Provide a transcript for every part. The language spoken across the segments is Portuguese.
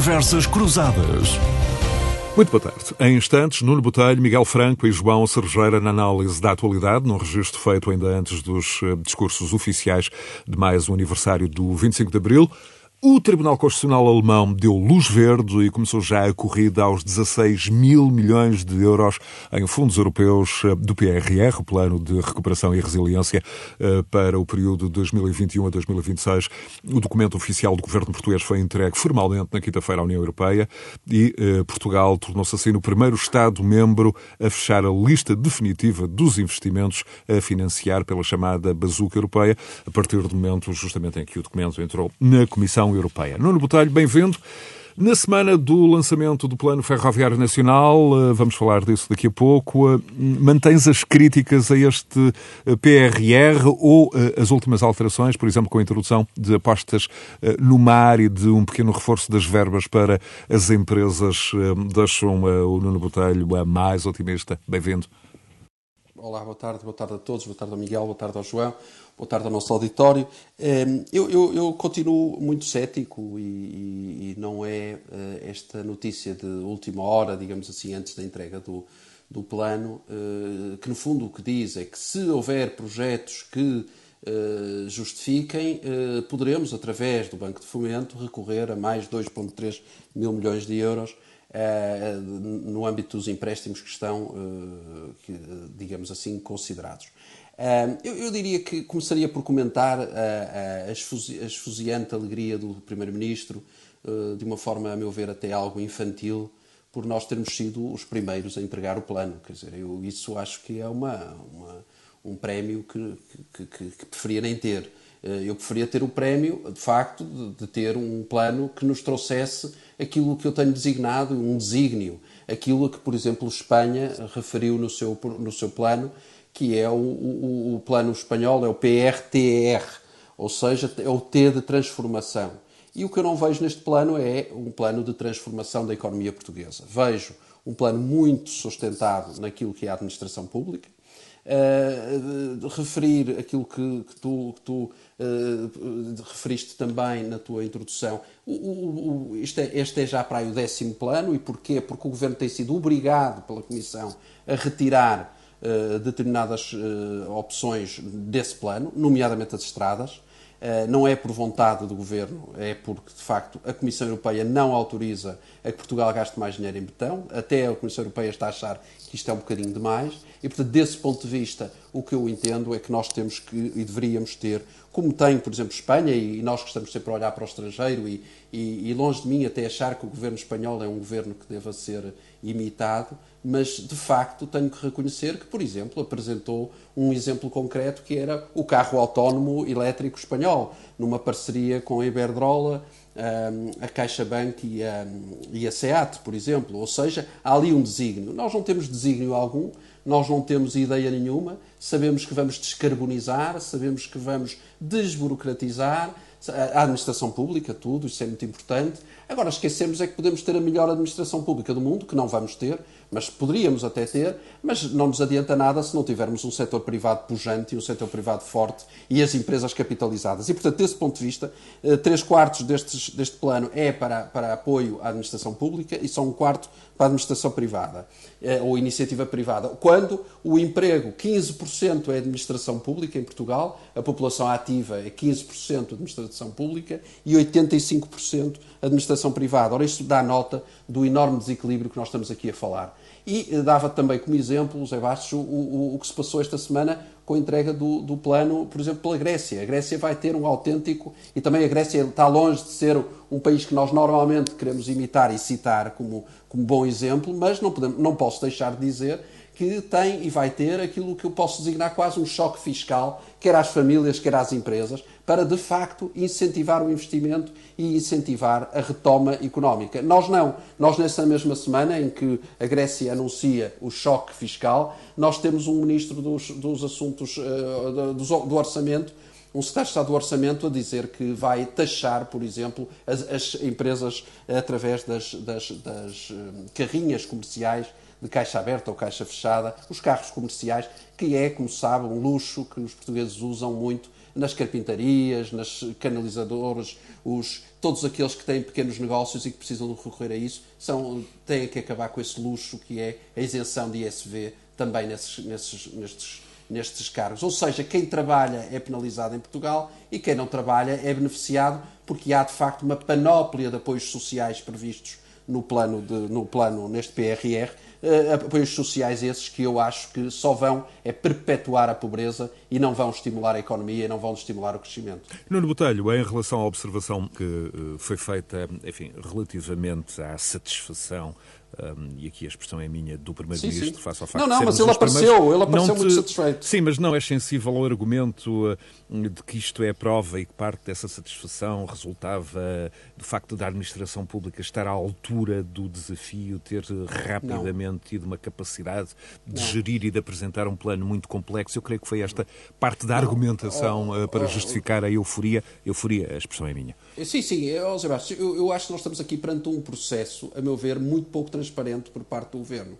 Conversas Cruzadas. Muito boa tarde. Em instantes, Nuno Botelho, Miguel Franco e João Sergeira na análise da atualidade, num registro feito ainda antes dos eh, discursos oficiais de mais um aniversário do 25 de Abril. O Tribunal Constitucional Alemão deu luz verde e começou já a corrida aos 16 mil milhões de euros em fundos europeus eh, do PRR, o Plano de Recuperação e Resiliência, eh, para o período de 2021 a 2026. O documento oficial do governo português foi entregue formalmente na quinta-feira à União Europeia e eh, Portugal tornou-se assim o primeiro Estado-membro a fechar a lista definitiva dos investimentos a financiar pela chamada Bazuca Europeia, a partir do momento justamente em que o documento entrou na Comissão União Europeia. Nuno Botelho, bem-vindo. Na semana do lançamento do Plano Ferroviário Nacional, eh, vamos falar disso daqui a pouco, eh, mantens as críticas a este eh, PRR ou as últimas alterações, por exemplo, com a introdução de apostas no mar e de um pequeno reforço das verbas para as empresas, deixam o Nuno Botelho mais otimista? Bem-vindo. Olá, boa tarde, boa tarde a todos, boa tarde ao Miguel, boa tarde ao João, boa tarde ao nosso auditório. Ehm, eu, eu, eu continuo muito cético e, e, e, não é eh, esta notícia de última hora, digamos assim, antes da entrega do, do plano, eh, que no fundo o que diz é que se houver projetos que eh, justifiquem, poderemos, através do Banco de Fomento, recorrer a mais 2,3 mil milhões de euros no âmbito dos empréstimos que estão, digamos assim, considerados. Eh, eu, diria que começaria por comentar a, esfuziante alegria do Primeiro-Ministro, de uma forma, a meu ver, até algo infantil, por nós termos sido os primeiros a entregar o plano. Quer dizer, eu isso acho que é uma, uma um prémio que, que, que, que preferia nem ter. Eu preferia ter o prémio, de facto, de, de, ter um plano que nos trouxesse aquilo que eu tenho designado, um desígnio, aquilo que, por exemplo, Espanha referiu no seu, no seu plano, que é o, o, o plano espanhol, é o PRTR, ou seja, é o T de transformação. E o que eu não vejo neste plano é um plano de transformação da economia portuguesa. Vejo um plano muito sustentado naquilo que é a administração pública, Uh, referir aquilo que, que tu, que tu uh, referiste também na tua introdução. O, o, o, este, é, este, é, já para aí o décimo plano, e porquê? Porque o Governo tem sido obrigado pela Comissão a retirar uh, determinadas opções desse plano, nomeadamente as estradas. não é por vontade do Governo, é porque, de facto, a Comissão Europeia não autoriza a que Portugal gaste mais dinheiro em betão. Até a Comissão Europeia está a achar que isto é um bocadinho demais. E, portanto, desse ponto de vista, o que eu entendo é que nós temos que e deveríamos ter, como tem, por exemplo, Espanha, e nós que estamos sempre a olhar para o estrangeiro, e, e, e longe de mim até achar que o governo espanhol é um governo que deva ser imitado, mas de facto tenho que reconhecer que, por exemplo, apresentou um exemplo concreto que era o carro autónomo elétrico espanhol, numa parceria com a Iberdrola, a CaixaBank e a, e a SEAT, por exemplo. Ou seja, há ali um desígnio. Nós não temos desígnio algum, nós não temos ideia nenhuma, sabemos que vamos descarbonizar, sabemos que vamos desburocratizar a administração pública, tudo, isso é muito importante. Agora, esquecemos é que podemos ter a melhor administração pública do mundo, que não vamos ter, mas poderíamos até ter, mas não nos adianta nada se não tivermos um setor privado pujante e um setor privado forte e as empresas capitalizadas. E, portanto, desse ponto de vista, eh, três quartos destes, deste plano é para, para apoio à administração pública e só um quarto para a administração privada eh, ou iniciativa privada. Quando o emprego, 15% é administração pública em Portugal, a população ativa é 15% administração pública e 85% administração privada. Ora, isto dá nota do enorme desequilíbrio que nós estamos aqui a falar. E dava também como exemplo, José Bastos, o, o, o que se passou esta semana com a entrega do, do, plano, por exemplo, pela Grécia. A Grécia vai ter um autêntico, e também a Grécia está longe de ser um país que nós normalmente queremos imitar e citar como, como bom exemplo, mas não, podemos, não posso deixar de dizer que tem e vai ter aquilo que eu posso designar quase um choque fiscal, quer às famílias, quer às empresas, para de facto incentivar o investimento e incentivar a retoma económica. Nós não. Nós, nessa mesma semana em que a Grécia anuncia o choque fiscal, nós temos um ministro dos, dos assuntos uh, do, do orçamento um secretário de Estado do Orçamento a dizer que vai taxar, por exemplo, as, as empresas através das, das, das um, carrinhas comerciais de caixa aberta ou caixa fechada, os carros comerciais, que é, como sabe, um luxo que os portugueses usam muito nas carpintarias, nas canalizadoras, os, todos aqueles que têm pequenos negócios e que precisam de recorrer a isso, são, têm que acabar com esse luxo que é a isenção de ISV também nesses, nesses, nestes, nestes cargos. Ou seja, quem trabalha é penalizado em Portugal e quem não trabalha é beneficiado porque há de facto uma panóplia de apoios sociais previstos no plano, de, no plano neste PRR, apoios sociais esses que eu acho que só vão é perpetuar a pobreza e não vão estimular a economia e não vão estimular o crescimento. Nuno Botelho, em relação à observação que uh, foi feita, enfim, relativamente à satisfação um, e aqui a expressão é minha, do Primeiro-Ministro, face ao facto não, não, de mas ele apareceu, ele apareceu muito satisfeito. Sim, mas não é sensível ao argumento uh, de que isto é prova e que parte dessa satisfação resultava do facto da administração pública estar à altura do desafio, ter rapidamente não. tido uma capacidade de não. gerir e de apresentar um plano muito complexo. Eu creio que foi esta parte da argumentação oh, para oh, justificar a euforia. Euforia, a expressão é minha. Sim, sim, Sebastião, eu, eu acho que nós estamos aqui perante um processo, a meu ver, muito pouco transparente por parte do governo.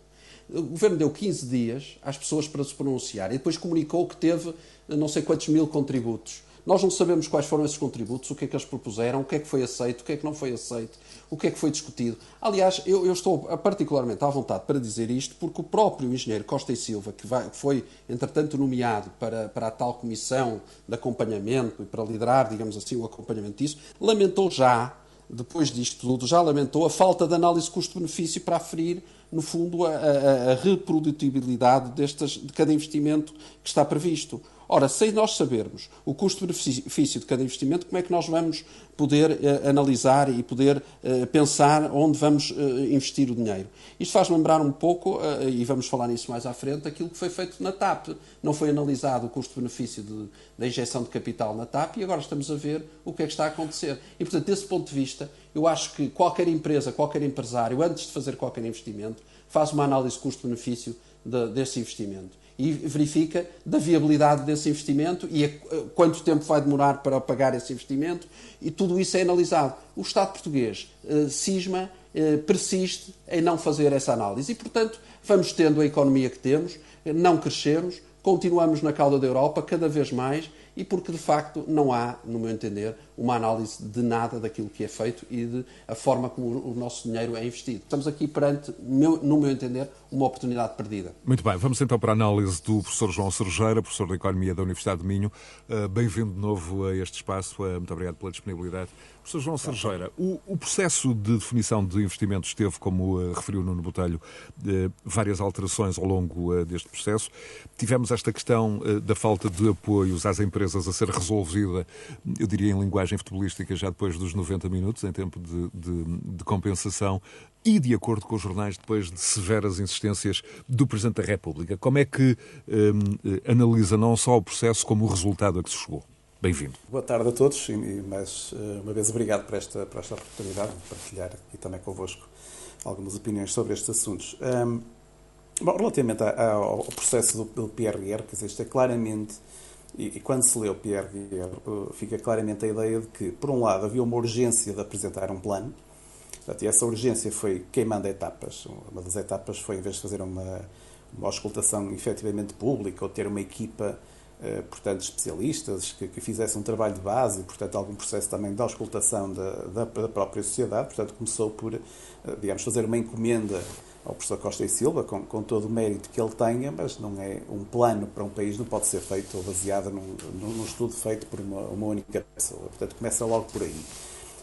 O governo deu 15 dias às pessoas para se pronunciar e depois comunicou que teve não sei quantos mil contributos. Nós não sabemos quais foram esses contributos, o que é que eles propuseram, o que é que foi aceito, o que é que não foi aceito, o que é que foi discutido. Aliás, eu, eu estou particularmente à vontade para dizer isto porque o próprio engenheiro Costa e Silva, que, vai, foi, entretanto, nomeado para, para a tal comissão de acompanhamento e para liderar, digamos assim, o acompanhamento disso, lamentou já depois disto tudo, já lamentou a falta de análise custo-benefício para aferir, no fundo, a, a, a reprodutibilidade destas, de cada investimento que está previsto. Ora, sem nós sabermos o custo-benefício de cada investimento, como é que nós vamos poder uh, analisar e poder uh, pensar onde vamos uh, investir o dinheiro? Isto faz lembrar um pouco, e vamos falar nisso mais à frente, aquilo que foi feito na TAP. Não foi analisado o custo-benefício da injeção de capital na TAP e agora estamos a ver o que é que está a acontecer. E, portanto, desse ponto de vista, eu acho que qualquer empresa, qualquer empresário, antes de fazer qualquer investimento, faz uma análise custo-benefício de, desse investimento e verifica da viabilidade desse investimento e a, quanto tempo vai demorar para pagar esse investimento e tudo isso é analisado. O Estado português eh, cisma, eh, persiste em não fazer essa análise e, portanto, vamos tendo a economia que temos, não crescemos, continuamos na cauda da Europa cada vez mais e porque de facto não há, no meu entender, uma análise de nada daquilo que é feito e de a forma como o nosso dinheiro é investido. Estamos aqui perante, no meu entender, uma oportunidade perdida. Muito bem, vamos então para a análise do professor João Sergeira, professor de Economia da Universidade de Minho. Uh, Bem-vindo de novo a este espaço, uh, muito obrigado pela disponibilidade. Professor João Sergeira, o, o, processo de definição de investimentos teve, como uh, referiu Nuno Botelho, várias alterações ao longo deste processo. Tivemos esta questão da falta de apoios às empresas a ser resolvida, eu diria em linguagem futebolística, já depois dos 90 minutos, em tempo de, de, de compensação, e de acordo com os jornais, depois de severas insistências do Presidente da República. Como é que um, analisa não só o processo, como o resultado a que se chegou? Bem-vindo. Boa tarde a todos e mais eh, uma vez obrigado por esta, por esta oportunidade de partilhar aqui também convosco algumas opiniões sobre estes assuntos. Um, bom, relativamente ao processo do, do PRR, quer dizer, isto é claramente, e, e, quando se lê o PRR, eh, fica claramente a ideia de que, por um lado, havia uma urgência de apresentar um plano, e essa urgência foi queimando etapas. Uma das etapas foi, em vez de fazer uma, uma auscultação efetivamente pública ou ter uma equipa eh, portanto, especialistas que, que, fizessem um trabalho de base portanto, algum processo também de auscultação da, da, da, própria sociedade. Portanto, começou por, eh, digamos, fazer uma encomenda ao professor Costa e Silva, com, com todo o mérito que ele tenha, mas não é um plano para um país, não pode ser feito ou baseado num, num estudo feito por uma, uma única pessoa. Portanto, começa logo por aí.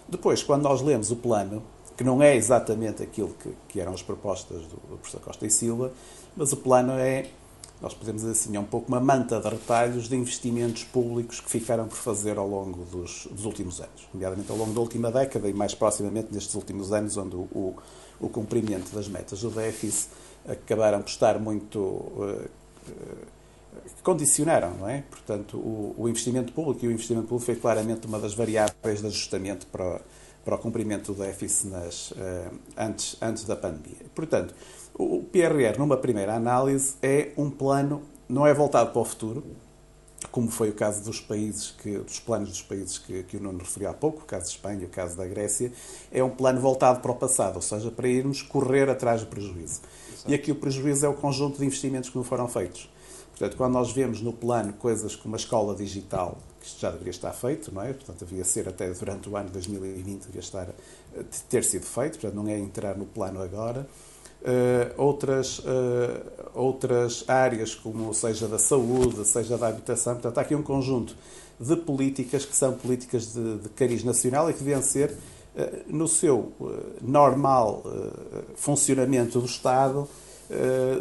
Depois, quando nós lemos o plano, que não é exatamente aquilo que, que eram as propostas do, do professor Costa e Silva, mas o plano é nós podemos dizer assim, é um pouco uma manta de retalhos de investimentos públicos que ficaram por fazer ao longo dos, dos últimos anos, nomeadamente ao longo da última década e mais proximamente nestes últimos anos, onde o, o, o cumprimento das metas do déficit acabaram por estar muito. Uh, uh, condicionaram, não é? Portanto, o, o, investimento público e o investimento público foi claramente uma das variáveis de ajustamento para, para o cumprimento do déficit nas, uh, antes, antes da pandemia. Portanto, o PRR, numa primeira análise, é um plano, não é voltado para o futuro, como foi o caso dos países que, dos planos dos países que, que o Nuno referiu há pouco, o caso de Espanha, o caso da Grécia, é um plano voltado para o passado, ou seja, para irmos correr atrás do prejuízo. Exato. E aqui o prejuízo é o conjunto de investimentos que não foram feitos. Portanto, quando nós vemos no plano coisas como a escola digital, que isto já deveria estar feito, não é? Portanto, devia ser até durante o ano 2020, devia estar, ter sido feito, portanto, não é entrar no plano agora. Uh, outras, uh, outras áreas, como seja da saúde, seja da habitação. Portanto, há aqui um conjunto de políticas que são políticas de, de cariz nacional e que deviam ser, uh, no seu normal funcionamento do Estado,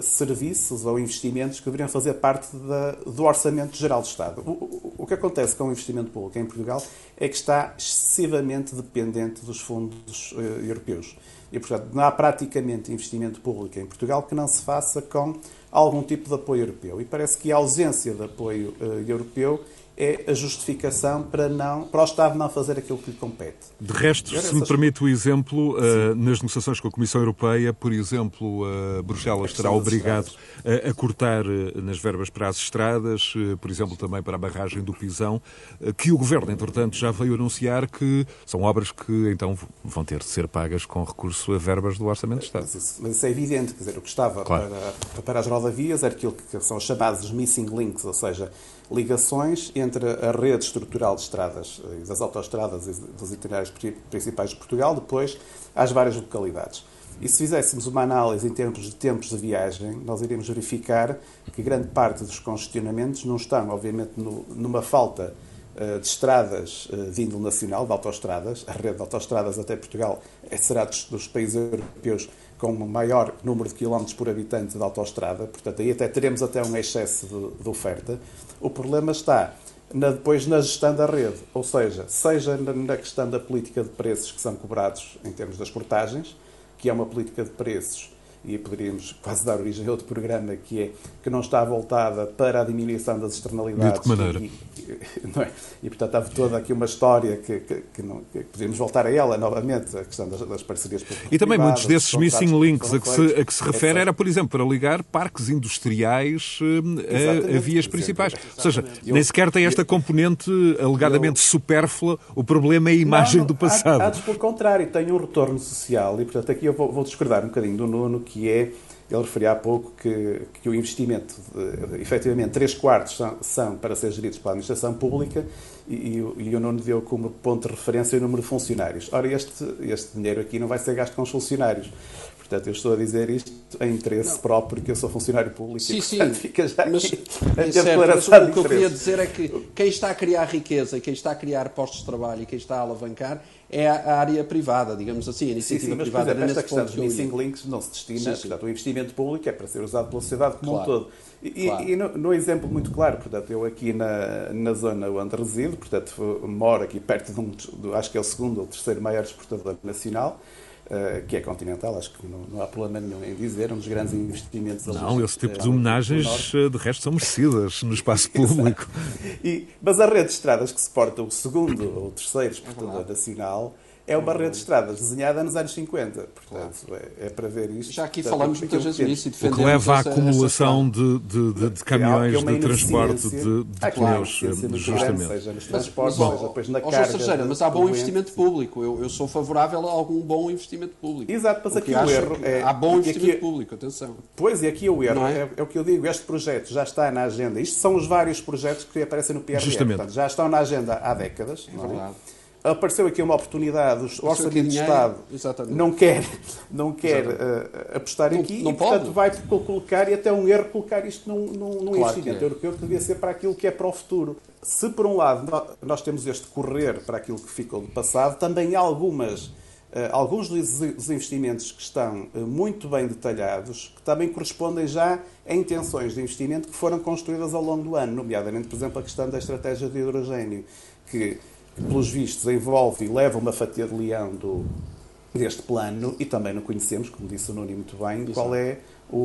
serviços ou investimentos que deveriam fazer parte da, do Orçamento Geral do Estado. O, o que acontece com o investimento público em Portugal é que está excessivamente dependente dos fundos europeus. E, portanto, não há praticamente investimento público em Portugal que não se faça com algum tipo de apoio europeu. E parece que a ausência de apoio uh, europeu é a justificação para, não, para o Estado não fazer aquilo que lhe compete. De resto, se me permite o exemplo, uh, nas negociações com a Comissão Europeia, por exemplo, uh, Bruxelas terá obrigado a, a, cortar uh, nas verbas para as estradas, por exemplo, também para a barragem do Pisão, que o Governo, entretanto, já veio anunciar que são obras que então vão ter de ser pagas com recurso a verbas do Orçamento de Estado. Mas isso, mas isso é evidente, quer dizer, o que estava claro. para, para as rodavias era aquilo que são chamados missing links, ou seja, ligações entre a rede estrutural de estradas e das autoestradas e dos itinerários principais de Portugal, depois às várias localidades. E se fizéssemos uma análise em termos de tempos de viagem, nós iríamos verificar que grande parte dos congestionamentos não estão, obviamente, no, numa falta uh, de estradas uh, de índole nacional, de autoestradas. A rede de autoestradas até Portugal será dos, dos países europeus com o maior número de quilómetros por habitante de autoestrada, portanto, aí até teremos até um excesso de, de oferta. O problema está na, depois na gestão da rede, ou seja, seja na, na questão da política de preços que são cobrados em termos das portagens, que é uma política de preços e poderíamos quase dar origem a outro programa que é que não está voltada para a diminuição das externalidades. De que maneira? E, e, é? e portanto, há toda aqui uma história que, que, que, não, que podemos voltar a ela novamente, a questão das, das parcerias públicas. E também muitos desses missing links a que, se, a que se refere era, por exemplo, para ligar parques industriais a, a, vias principais. Exatamente. Ou seja, Eu, nem sequer tem esta componente alegadamente eu, supérflua, o problema é a imagem não, do passado. Há, há, pelo contrário, tem um retorno social e, portanto, aqui eu vou, vou discordar um bocadinho do Nuno, que é, ele referia há pouco que, que o investimento, de, efetivamente, 3 quartos são, são, para ser geridos pela administração pública e, e, e o Nuno deu como ponto de referência o número de funcionários. Ora, este, este dinheiro aqui não vai ser gasto com os funcionários. Portanto, eu estou a dizer isto em interesse não. próprio, que eu sou funcionário público sim, e, portanto, sim. fica já mas, aqui é certo, mas o que eu queria dizer é que quem está a criar riqueza, quem está a criar postos de trabalho e quem está a alavancar é a área privada, digamos assim, a iniciativa sim, sim, mas, privada. Por exemplo, esta questão dos missing links não se destina, sim, portanto, o investimento público é para ser usado pela sociedade como claro. um todo. E, claro. e no, no, exemplo muito claro, portanto, eu aqui na, na zona onde resido, portanto, moro aqui perto de um, de, acho que é o segundo ou terceiro maior exportador nacional, Uh, que é continental, acho que não, não, há problema nenhum em dizer, um dos grandes investimentos Não, esse tipo de homenagens, eh, de resto, são merecidas no espaço público. e, mas a rede de estradas que suporta o segundo ou o terceiro exportador é nacional é uma rede de estradas desenhada nos anos 50. Portanto, claro. é, é, para ver isto. Já aqui portanto, falamos muitas vezes nisso e defendemos O que leva à acumulação de, de, de, de, caminhões é de transporte de, de ah, pneus, justamente. Seja nos transportes, mas, seja depois na carga. mas há bom investimento público. Eu, eu sou favorável a algum bom investimento público. Exato, mas aqui o erro é... Há bom investimento aqui, público, atenção. Pois, e aqui o erro é? É, é? o que eu digo, este projeto já está na agenda. Isto são os vários projetos que aparecem no PRR. Justamente. Portanto, já estão na agenda há décadas. É verdade apareceu aqui uma oportunidade, o Orçamento de Estado Exatamente. não quer, não quer uh, apostar não, aqui não e, pode. portanto, vai colocar, e até um erro, colocar isto num, num, num claro investimento é. europeu que devia ser para aquilo que é para o futuro. Se, por um lado, nós temos este correr para aquilo que ficou do passado, também há algumas Uh, alguns dos investimentos que estão uh, muito bem detalhados, que também correspondem já a intenções de investimento que foram construídas ao longo do ano, nomeadamente, por exemplo, a questão da estratégia de hidrogênio, que que, pelos vistos, envolve e leva uma fatia de leão do, deste plano e também não conhecemos, como disse o Nuno muito bem, Isso. qual é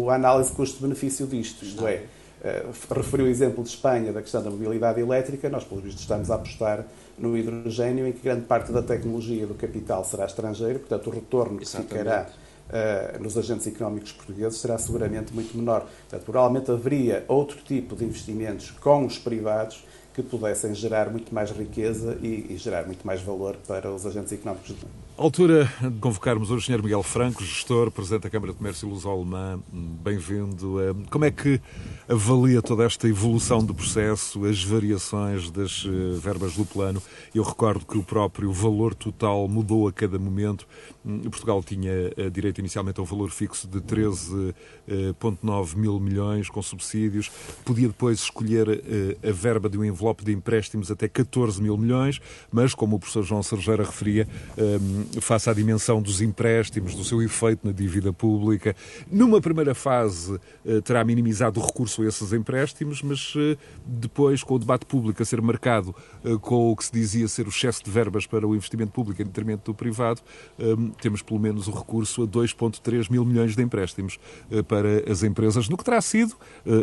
a análise custo-benefício disto. Isto é, uh, referiu o exemplo de Espanha da questão da mobilidade elétrica, nós, pelos vistos, estamos a apostar no hidrogênio, em que grande parte da tecnologia do capital será estrangeiro, portanto, o retorno que Exatamente. ficará uh, nos agentes económicos portugueses será seguramente muito menor. Portanto, provavelmente haveria outro tipo de investimentos com os privados que pudessem gerar muito mais riqueza e, e gerar muito mais valor para os agentes económicos Altura de convocarmos o Engenheiro Miguel Franco, gestor, Presidente da Câmara de Comércio Luso-Alemã. Bem-vindo. Eh, como é que avalia toda esta evolução do processo, as variações das eh, verbas do plano? Eu recordo que o próprio valor total mudou a cada momento. Hum, Portugal tinha eh, direito inicialmente a um valor fixo de 13,9 mil milhões com subsídios. Podia depois escolher a verba de um envelope de empréstimos até 14 mil milhões, mas, como o professor João Sergeira referia, hum, face à dimensão dos empréstimos, do seu efeito na dívida pública. Numa primeira fase, eh, terá minimizado o recurso a esses empréstimos, mas eh, depois, com o debate público a ser marcado eh, com o que se dizia ser o excesso de verbas para o investimento público em detrimento do privado, temos pelo menos o recurso a 2,3 mil milhões de empréstimos para as empresas, no que terá sido,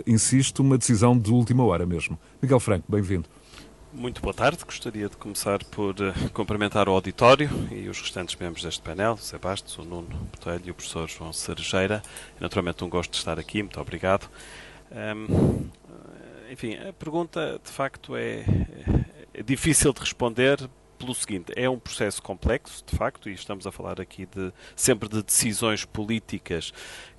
insisto, uma decisão de última hora mesmo. Miguel Franco, bem-vindo. Muito boa tarde. Gostaria de começar por uh, cumprimentar o auditório e os restantes membros deste painel, o Sebastos, o Nuno Botelho e o professor João Cerejeira. É naturalmente um gosto de estar aqui, muito obrigado. Um, enfim, a pergunta de facto é, é difícil de responder pelo seguinte, é um processo complexo, de facto, e estamos a falar aqui de, sempre de decisões políticas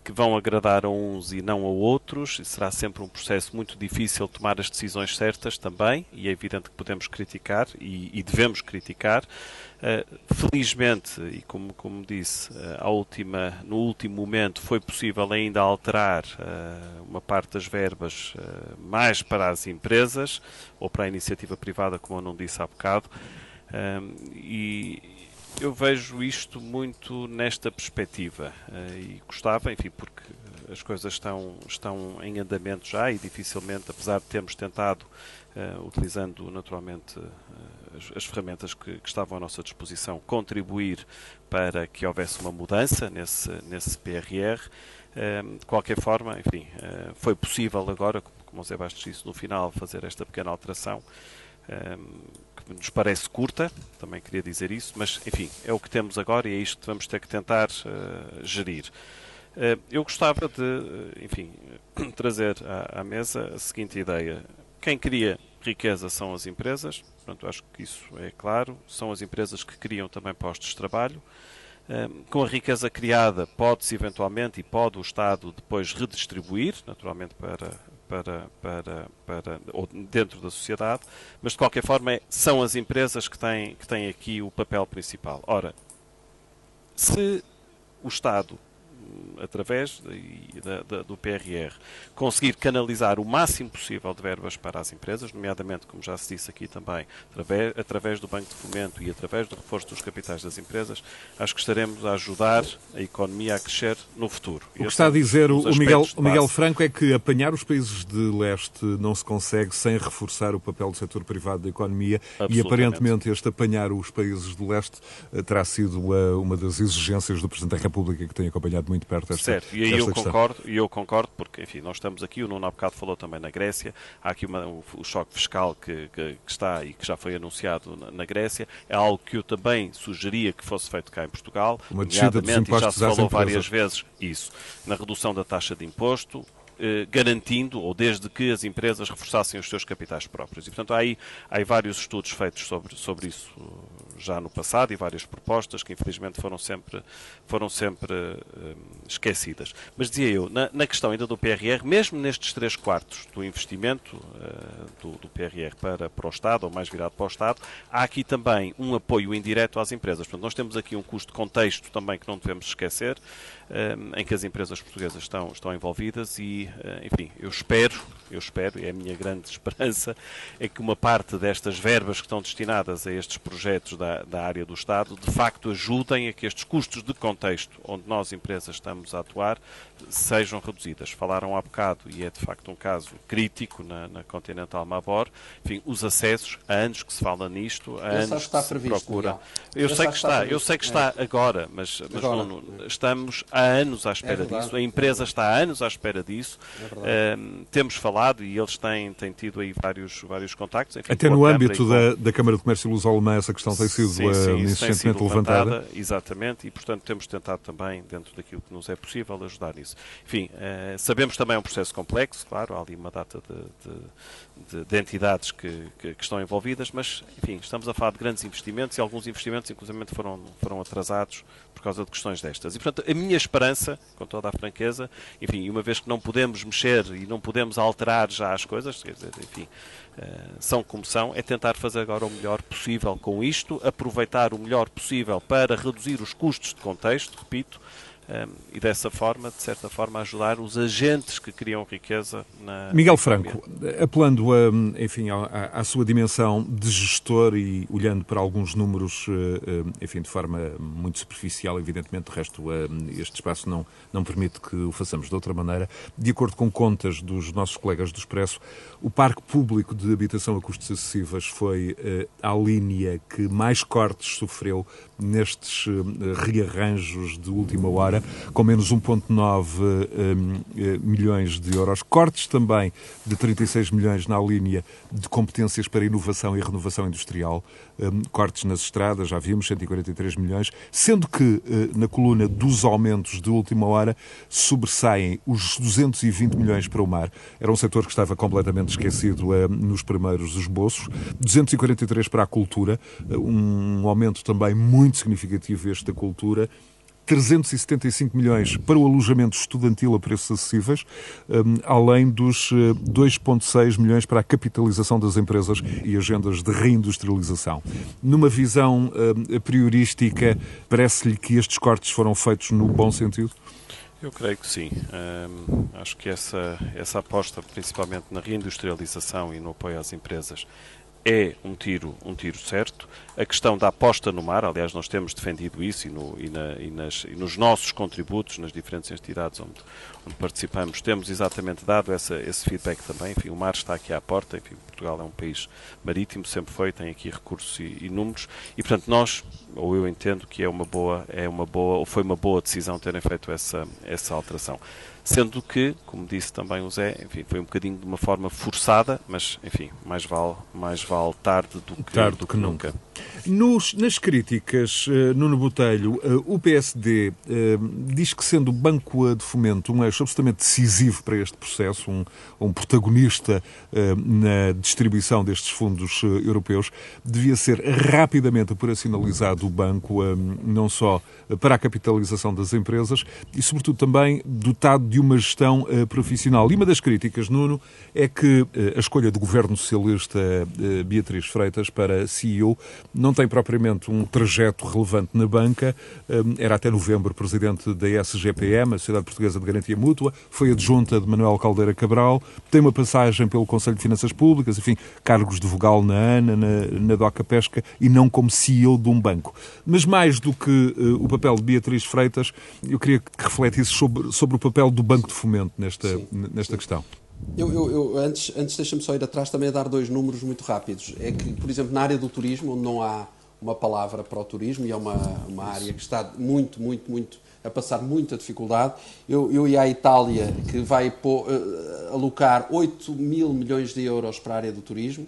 que vão agradar a uns e não a outros, e será sempre um processo muito difícil tomar as decisões certas também, e é evidente que podemos criticar e, e devemos criticar. Uh, felizmente, e como, como disse, uh, última, no último momento foi possível ainda alterar uh, uma parte das verbas mais para as empresas ou para a iniciativa privada, como eu não disse há bocado. Um, e eu vejo isto muito nesta perspectiva uh, e gostava, enfim, porque as coisas estão, estão em andamento já e dificilmente, apesar de termos tentado, uh, utilizando naturalmente uh, as, as, ferramentas que, que, estavam à nossa disposição, contribuir para que houvesse uma mudança nesse, nesse PRR. de qualquer forma, enfim, foi possível agora, como o Zé Bastos disse no final, fazer esta pequena alteração que nos parece curta, também queria dizer isso, mas enfim, é o que temos agora e é isto que vamos ter que tentar uh, gerir. Uh, eu gostava de, uh, enfim, trazer à, à, mesa a seguinte ideia. Quem cria riqueza são as empresas, portanto, acho que isso é claro. São as empresas que criam também postos de trabalho. Com a riqueza criada, pode-se eventualmente e pode o Estado depois redistribuir, naturalmente para para, para, para ou dentro da sociedade, mas de qualquer forma é, são as empresas que têm, que têm aqui o papel principal. Ora, se o Estado através da, da, do PRR, conseguir canalizar o máximo possível de verbas para as empresas, nomeadamente, como já se disse aqui também, através, através do Banco de Fomento e através do reforço dos capitais das empresas, acho que estaremos a ajudar a economia a crescer no futuro. O que está a dizer o Miguel, o Miguel Franco é que apanhar os países de leste não se consegue sem reforçar o papel do setor privado da economia e aparentemente este apanhar os países do leste eh, terá sido eh, uma das exigências do Presidente da República que tem acompanhado muito perto esta Certo, e aí eu concordo, e eu concordo, porque, enfim, nós estamos aqui, o Nuno há bocado falou também na Grécia, há aqui uma, o, o, choque fiscal que, que, que, está e que já foi anunciado na, na, Grécia, é algo que eu também sugeria que fosse feito cá em Portugal, uma nomeadamente, e já se falou várias vezes isso, na redução da taxa de imposto, garantindo, ou desde que as empresas reforçassem os seus capitais próprios. E, portanto, há aí, há aí vários estudos feitos sobre, sobre isso já no passado e várias propostas que, infelizmente, foram sempre, foram sempre uh, esquecidas. Mas dizia eu, na, na, questão ainda do PRR, mesmo nestes três quartos do investimento uh, do, do, PRR para, para o Estado, ou mais virado para o Estado, há aqui também um apoio indireto às empresas. Portanto, nós temos aqui um custo de contexto também que não devemos esquecer, em que as empresas portuguesas estão, estão envolvidas e, eh, enfim, eu espero, eu espero, é a minha grande esperança, é que uma parte destas verbas que estão destinadas a estes projetos da, da área do Estado, de facto ajudem a que estes custos de contexto onde nós, empresas, estamos a atuar, sejam reduzidas. Falaram há bocado, e é de facto um caso crítico na, na Continental Mabor, enfim, os acessos, há anos que se fala nisto, há anos que, está que previsto, procura. Eu, eu sei que está, eu sei que está é. agora, mas, mas agora. Não, estamos há anos à espera é disso, a empresa é está há anos à espera disso. É temos falado e eles têm, têm tido aí vários, vários contactos. Enfim, Até no âmbito da, da Câmara de Comércio Luz Alemã, essa questão tem sido sim, sim, uh, insistentemente levantada, levantada. Exatamente, e portanto temos tentado também, dentro daquilo que nos é possível, ajudar nisso. Enfim, uh, sabemos também é um processo complexo, claro, há ali uma data de, de, de, de entidades que, que, que, estão envolvidas, mas enfim, estamos a falar de grandes investimentos e alguns investimentos, inclusive, foram, foram atrasados por causa de questões destas. E, portanto, a minha esperança, com toda a franqueza, enfim, uma vez que não podemos mexer e não podemos alterar já as coisas, quer dizer, enfim, uh, são como são, é tentar fazer agora o melhor possível com isto, aproveitar o melhor possível para reduzir os custos de contexto, repito, um, e dessa forma, de certa forma, ajudar os agentes que criam riqueza na. Miguel Franco, apelando a, enfim, à, à, sua dimensão de gestor e olhando para alguns números, eh, eh, enfim, de forma muito superficial, evidentemente, de resto, eh, este espaço não, não permite que o façamos de outra maneira. De acordo com contas dos nossos colegas do Expresso, o parque público de habitação a custos acessíveis foi a linha que mais cortes sofreu nestes rearranjos de última hora com menos 1,9 eh, milhões de euros. Cortes também de 36 milhões na linha de competências para inovação e renovação industrial. Cortes nas estradas, já vimos, 143 milhões, sendo que eh, na coluna dos aumentos de última hora sobressaem os 220 milhões para o mar. Era um setor que estava completamente esquecido nos primeiros esboços. 243 para a cultura, um aumento também muito significativo este da cultura 375 milhões para o alojamento estudantil a preços acessíveis, hum, além dos 2,6 eh, milhões para a capitalização das empresas e agendas de reindustrialização. Numa visão hum, priorística, parece-lhe que estes cortes foram feitos no bom sentido? Eu creio que sim. Um, acho que essa, essa aposta, principalmente na reindustrialização e no apoio às empresas, é um tiro, um tiro certo. A questão da aposta no mar, aliás, nós temos defendido isso e, no, e, na, e, nas, e nos nossos contributos nas diferentes entidades onde, onde participamos, temos exatamente dado essa, esse feedback também. Enfim, o mar está aqui à porta, enfim, Portugal é um país marítimo, sempre foi, tem aqui recursos e, e números, e portanto nós, ou eu entendo que é uma boa, é uma boa, ou foi uma boa decisão terem feito essa, essa alteração. Sendo que, como disse também o Zé, enfim, foi um bocadinho de uma forma forçada, mas, enfim, mais vale, mais vale tarde do que, tarde do que, que nunca. nunca. Nos, nas críticas, uh, Nuno Botelho, uh, o PSD uh, eh, diz que, sendo o Banco de Fomento um eixo absolutamente decisivo para este processo, um, um protagonista na distribuição destes fundos europeus, devia ser rapidamente operacionalizado o banco, não só para a capitalização das empresas e, sobretudo, também dotado de uma gestão profissional. E uma das críticas, Nuno, é que a escolha do governo socialista Beatriz Freitas para CEO não tem propriamente um trajeto relevante na banca, hum, era até novembro presidente da SGPM, a Sociedade Portuguesa de Garantia Mútua, foi adjunta de Manuel Caldeira Cabral, tem uma passagem pelo Conselho de Finanças Públicas, enfim, cargos de vogal na ANA, na, na DOCA Pesca e não como CEO de um banco. Mas mais do que uh, o papel de Beatriz Freitas, eu queria que refletisse sobre, sobre o papel do Banco de Fomento nesta, nesta questão. Eu, eu, eu, antes, antes deixa-me só ir atrás também a dar dois números muito rápidos. É que, por exemplo, na área do turismo, onde não há uma palavra para o turismo e é uma, uma área que está muito, muito, muito a passar muita dificuldade. Eu, eu ia à Itália, que vai pô, uh, alocar 8 mil milhões de euros para a área do turismo,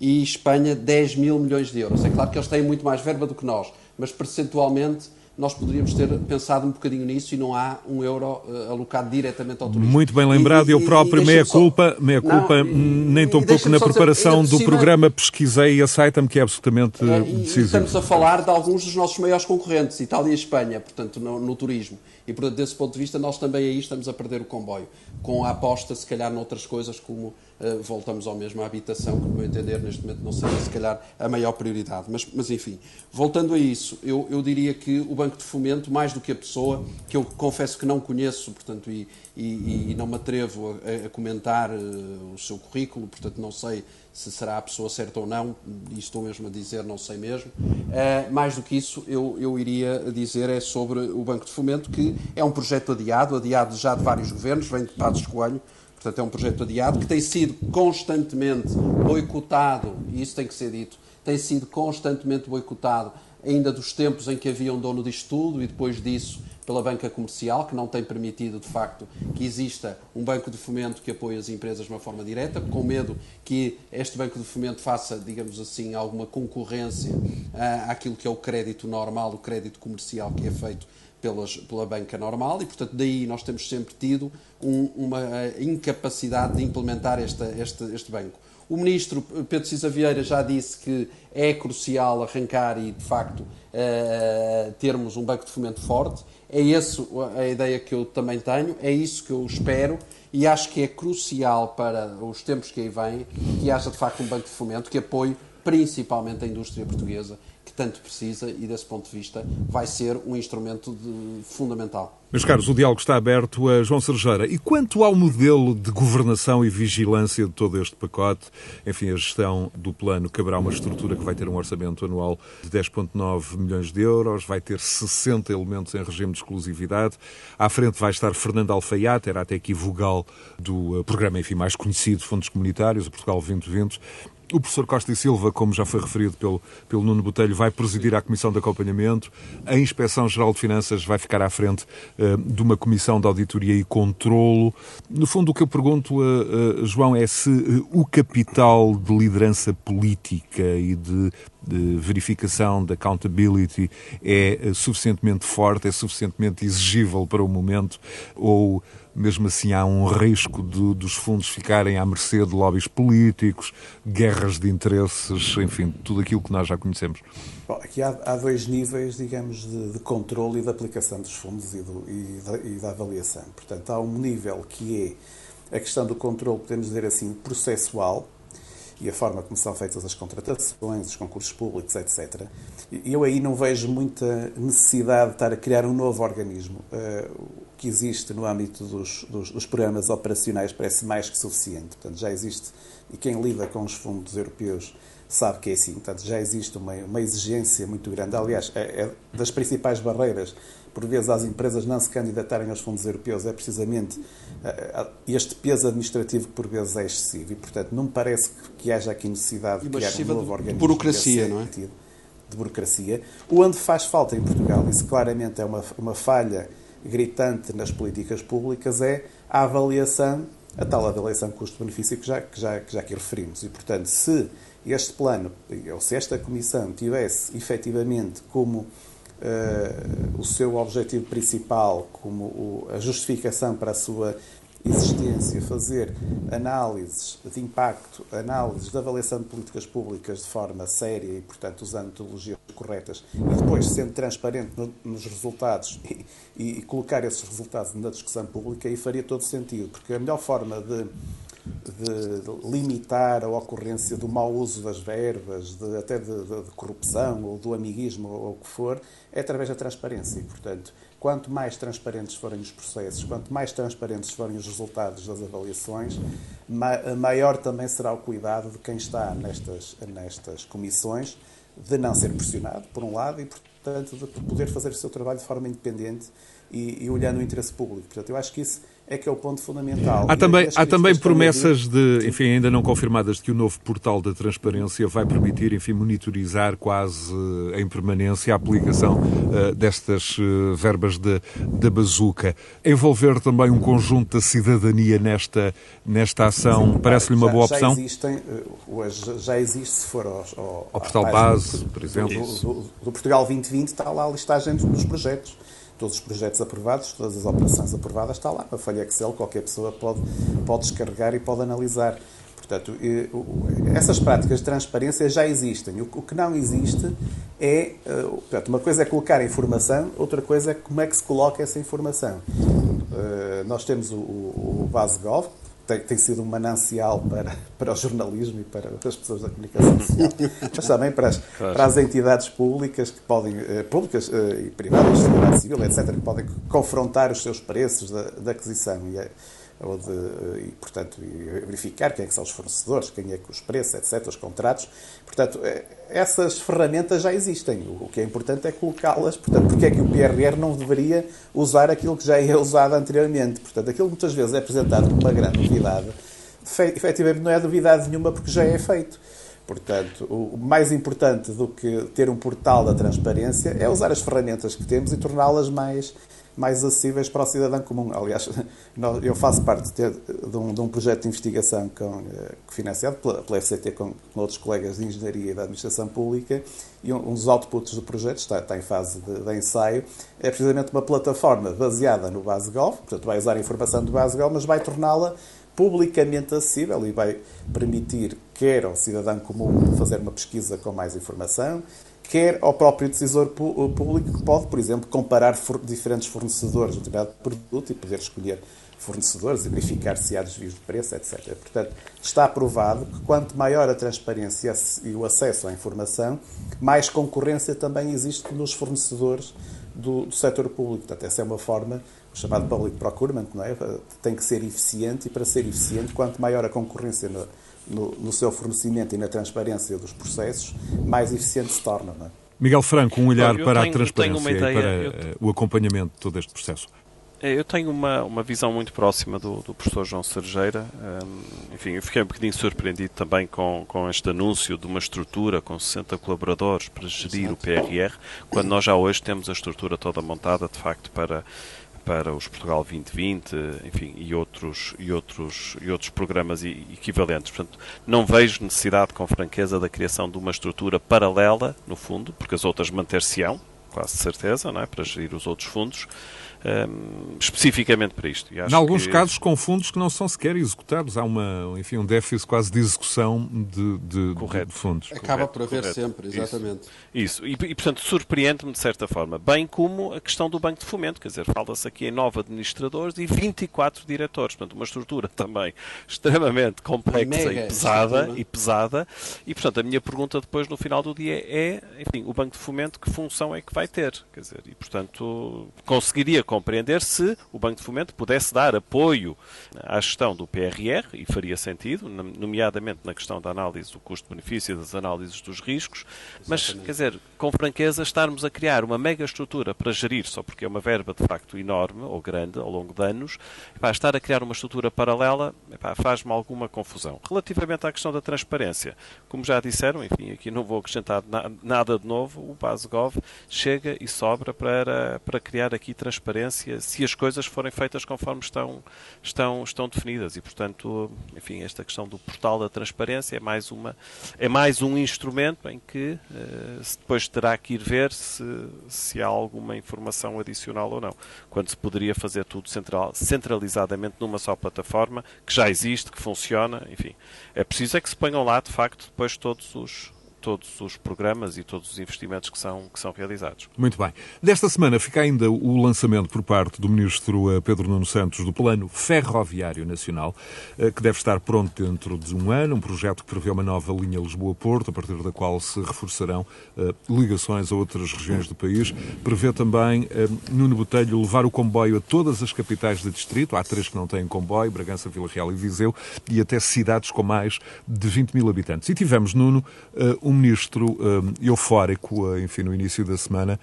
e Espanha 10 mil milhões de euros. É claro que eles têm muito mais verba do que nós, mas percentualmente nós poderíamos ter pensado um bocadinho nisso e não há um euro uh, alocado diretamente ao turismo. Muito bem lembrado, e, eu próprio, meia-culpa, meia culpa, nem tão pouco na preparação do cima, programa pesquisei e aceita-me que é absolutamente é, decisivo. Estamos a falar de alguns dos nossos maiores concorrentes, Itália e Espanha, portanto, no, no turismo. E, portanto, desse ponto de vista, nós também aí estamos a perder o comboio, com a aposta, se calhar, noutras coisas, como voltamos ao mesmo, a habitação, que, no meu entender, neste momento não seria, se calhar, a maior prioridade. Mas, mas enfim, voltando a isso, eu, eu diria que o Banco de Fomento, mais do que a pessoa, que eu confesso que não conheço, portanto, e, e, e não me atrevo a, a comentar uh, o seu currículo, portanto, não sei se será a pessoa certa ou não, e estou mesmo a dizer, não sei mesmo. Uh, mais do que isso, eu, eu iria dizer é sobre o Banco de Fomento, que é um projeto adiado, adiado já de vários governos, vem de Passos Coelho, portanto é um projeto adiado, que tem sido constantemente boicotado, e isso tem que ser dito, tem sido constantemente boicotado ainda dos tempos em que havia um dono disto tudo e depois disso pela banca comercial, que não tem permitido, de facto, que exista um banco de fomento que apoie as empresas de uma forma direta, com medo que este banco de fomento faça, digamos assim, alguma concorrência uh, àquilo que é o crédito normal, o crédito comercial que é feito pelas, pela banca normal e, portanto, daí nós temos sempre tido um, uma incapacidade de implementar esta, este, este banco. O ministro Pedro Cisa Vieira já disse que é crucial arrancar e, de facto, uh, termos um banco de fomento forte. É essa a ideia que eu também tenho, é isso que eu espero e acho que é crucial para os tempos que aí vêm que haja, de facto, um banco de fomento que apoie principalmente a indústria portuguesa que tanto precisa e, desse ponto de vista, vai ser um instrumento de, fundamental. Meus caros, o diálogo está aberto a João Sergeira. E quanto ao modelo de governação e vigilância de todo este pacote, enfim, a gestão do plano caberá uma estrutura que vai ter um orçamento anual de 10,9 milhões de euros, vai ter 60 elementos em regime de exclusividade. À frente vai estar Fernando Alfaiate, era até aqui vogal do eh, programa, enfim, mais conhecido, Fundos Comunitários, o Portugal 2020. O professor Costa e Silva, como já foi referido pelo, pelo Nuno Botelho, vai presidir a Comissão de Acompanhamento. A Inspeção-Geral de Finanças vai ficar à frente uh, de uma Comissão de Auditoria e Controlo. No fundo, o que eu pergunto, uh, uh, João, é se o capital de liderança política e de, de verificação de accountability é suficientemente forte, é suficientemente exigível para o momento, ou mesmo assim há um risco de, dos fundos ficarem à mercê de lobbies políticos, guerras de interesses, enfim, tudo aquilo que nós já conhecemos. Bom, aqui há, há, dois níveis, digamos, de, de controle e de aplicação dos fundos e, do, e, da, e, da, avaliação. Portanto, há um nível que é a questão do controle, podemos dizer assim, processual, e a forma como são feitas as contratações, os concursos públicos, etc. Eu aí não vejo muita necessidade de estar a criar um novo organismo. Que existe no âmbito dos, dos, dos, programas operacionais parece mais que suficiente. Portanto, já existe, e quem lida com os fundos europeus sabe que é assim. Portanto, já existe uma, uma exigência muito grande. Aliás, é, é das principais barreiras, por vezes, às empresas não se candidatarem aos fundos europeus, é precisamente uh, este peso administrativo que, por vezes, é excessivo. E, portanto, não me parece que haja aqui necessidade de criar um novo organismo. De burocracia, não é? De burocracia. Onde faz falta em Portugal, isso claramente é uma, uma falha gritante nas políticas públicas é a avaliação, a tal avaliação custo-benefício que já, que, já, que já aqui referimos. E, portanto, se este plano, ou se esta Comissão tivesse efetivamente como uh, o seu objetivo principal, como o, a justificação para a sua existência, fazer análises de impacto, análises de avaliação de políticas públicas de forma séria e, portanto, usando metodologias corretas e depois sendo transparente no, nos resultados e, e, colocar esses resultados na discussão pública, aí faria todo sentido, porque a melhor forma de, de limitar a ocorrência do mau uso das verbas, de, até de, de, corrupção ou do amiguismo ou o que for, é através da transparência. E, portanto, quanto mais transparentes forem os processos, quanto mais transparentes forem os resultados das avaliações, maior também será o cuidado de quem está nestas, nestas comissões de não ser pressionado, por um lado, e, portanto, de poder fazer o seu trabalho de forma independente e, e olhando o interesse público. Portanto, eu acho que isso é que é o ponto fundamental. Há também, há também promessas de, enfim, ainda não confirmadas, de que o novo portal da transparência vai permitir, enfim, monitorizar quase eh, em permanência a aplicação uh, destas uh, verbas da bazuca. Envolver também um conjunto da cidadania nesta, nesta ação parece-lhe uma boa opção? Já existem, hoje já existe, se for ao, ao, ao portal base, do, por exemplo. Do, do, do Portugal 2020 está lá a listagem dos projetos todos os projetos aprovados, todas as operações aprovadas, está lá. A folha Excel, qualquer pessoa pode, pode descarregar e pode analisar. Portanto, essas práticas de transparência já existem. O que não existe é. Eh, portanto, uma coisa é colocar a informação, outra coisa é como é que se coloca essa informação. Eh, nós temos o, o BaseGov, tem, tem, sido um manancial para, para o jornalismo e para as pessoas da comunicação social, mas também para as, claro. para as entidades públicas que podem, eh, públicas eh, e privadas, segurança civil, etc., que podem confrontar os seus preços da, da aquisição e, eh, ou de, e, portanto, verificar quem é que são os fornecedores, quem é que os preços, etc., os contratos. Portanto, essas ferramentas já existem. O que é importante é colocá-las. Portanto, porque é que o PRR não deveria usar aquilo que já é usado anteriormente? Portanto, aquilo que muitas vezes é apresentado como uma grande novidade, efetivamente não é novidade nenhuma porque já é feito. Portanto, o mais importante do que ter um portal da transparência é usar as ferramentas que temos e torná-las mais mais acessíveis para o cidadão comum. Aliás, eu faço parte de, um, de um projeto de investigação com, eh, financiado pela, pela FCT com, com, outros colegas de Engenharia e da Administração Pública e um, um dos outputs do projeto, está, está em fase de, de, ensaio, é precisamente uma plataforma baseada no BaseGov, portanto vai usar a informação do BaseGov, mas vai torná-la publicamente acessível e vai permitir quer ao cidadão comum fazer uma pesquisa com mais informação, quer ao próprio decisor público que pode, por exemplo, comparar diferentes fornecedores de determinado produto e poder escolher fornecedores e verificar se há desvios de preço, etc. Portanto, está provado que quanto maior a transparência e o acesso à informação, mais concorrência também existe nos fornecedores do, do setor público. Portanto, essa é uma forma, o chamado public procurement, não é? tem que ser eficiente e para ser eficiente, quanto maior a concorrência no, no, no, seu fornecimento e na transparência dos processos, mais eficiente se torna. É? Miguel Franco, um olhar para tenho, a transparência ideia, e para eu... Eh, o acompanhamento de todo este processo. É, eu tenho uma, uma visão muito próxima do, do professor João Sergeira. Um, enfim, eu fiquei um bocadinho surpreendido também com, com este anúncio de uma estrutura com 60 colaboradores para gerir Exato. o PRR, quando nós já hoje temos a estrutura toda montada, de facto, para para os Portugal 2020, enfim, e outros, e outros, e outros programas equivalentes. Portanto, não vejo necessidade, com franqueza, da criação de uma estrutura paralela, no fundo, porque as outras manter-se-ão, quase certeza, não é? para gerir os outros fundos, um, especificamente para isto. em alguns que... casos com fundos que não são sequer executados. Há uma, enfim, um déficit quase de execução de, de, de fundos. Acaba correto, por haver correto. sempre, exatamente. Isso, isso. E, e, portanto, surpreende-me de certa forma. Bem como a questão do Banco de Fomento, quer dizer, fala-se aqui em nove administradores e 24 diretores. Portanto, uma estrutura também extremamente complexa Mega e pesada, estrutura. e pesada. E, portanto, a minha pergunta depois, no final do dia, é, enfim, o Banco de Fomento, que função é que vai ter? Quer dizer, e, portanto, conseguiria compreender se o Banco de Fomento pudesse dar apoio à gestão do PRR, e faria sentido, nomeadamente na questão da análise do custo-benefício e das análises dos riscos, Exatamente. mas, quer dizer, com franqueza, estarmos a criar uma mega estrutura para gerir, só porque é uma verba de facto enorme ou grande ao longo de anos, epá, estar a criar uma estrutura paralela faz-me alguma confusão. Relativamente à questão da transparência, como já disseram, enfim, aqui não vou acrescentar na, nada de novo, o BaseGov chega e sobra para, para criar aqui transparência se as coisas forem feitas conforme estão, estão, estão definidas. E, portanto, enfim, esta questão do portal da transparência é mais, uma, é mais um instrumento em que se depois terá que ir ver se, se há alguma informação adicional ou não. Quando se poderia fazer tudo central, centralizadamente numa só plataforma, que já existe, que funciona, enfim. É preciso é que se ponham lá, de facto, depois todos os todos os programas e todos os investimentos que são, que são realizados. Muito bem. Desta semana fica ainda o lançamento por parte do Ministro eh, Pedro Nuno Santos do Plano Ferroviário Nacional, eh, que deve estar pronto dentro de um ano, um projeto que prevê uma nova linha Lisboa-Porto, a partir da qual se reforçarão eh, ligações a outras regiões do país. Prevê também Nuno Botelho levar o comboio a todas as capitais de distrito, há três que não têm comboio, Bragança, Vila Real e Viseu, e até cidades com mais de 20 mil habitantes. E tivemos, Nuno, um um ministro um, eufórico, uh, enfim, no início da semana,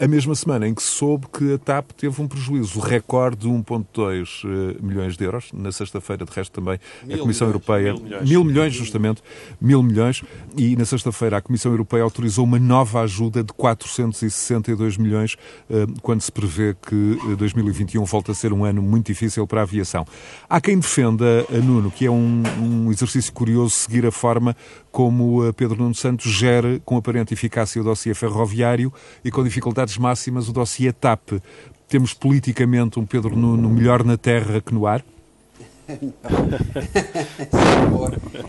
a mesma semana em que soube que a TAP teve um prejuízo recorde de 1,2 uh, milhões de euros. Na sexta-feira, de resto, também mil a Comissão milhões, Europeia. Mil milhões. mil milhões, justamente. Mil milhões. E na sexta-feira, a Comissão Europeia autorizou uma nova ajuda de 462 milhões, uh, quando se prevê que 2021 volta a ser um ano muito difícil para a aviação. Há quem defenda, Nuno, que é um, um exercício curioso seguir a forma como Pedro Nuno Santos gera com aparente eficácia o dossiê ferroviário e com dificuldades máximas o dossiê TAP. Temos politicamente um Pedro Nuno melhor na terra que no ar?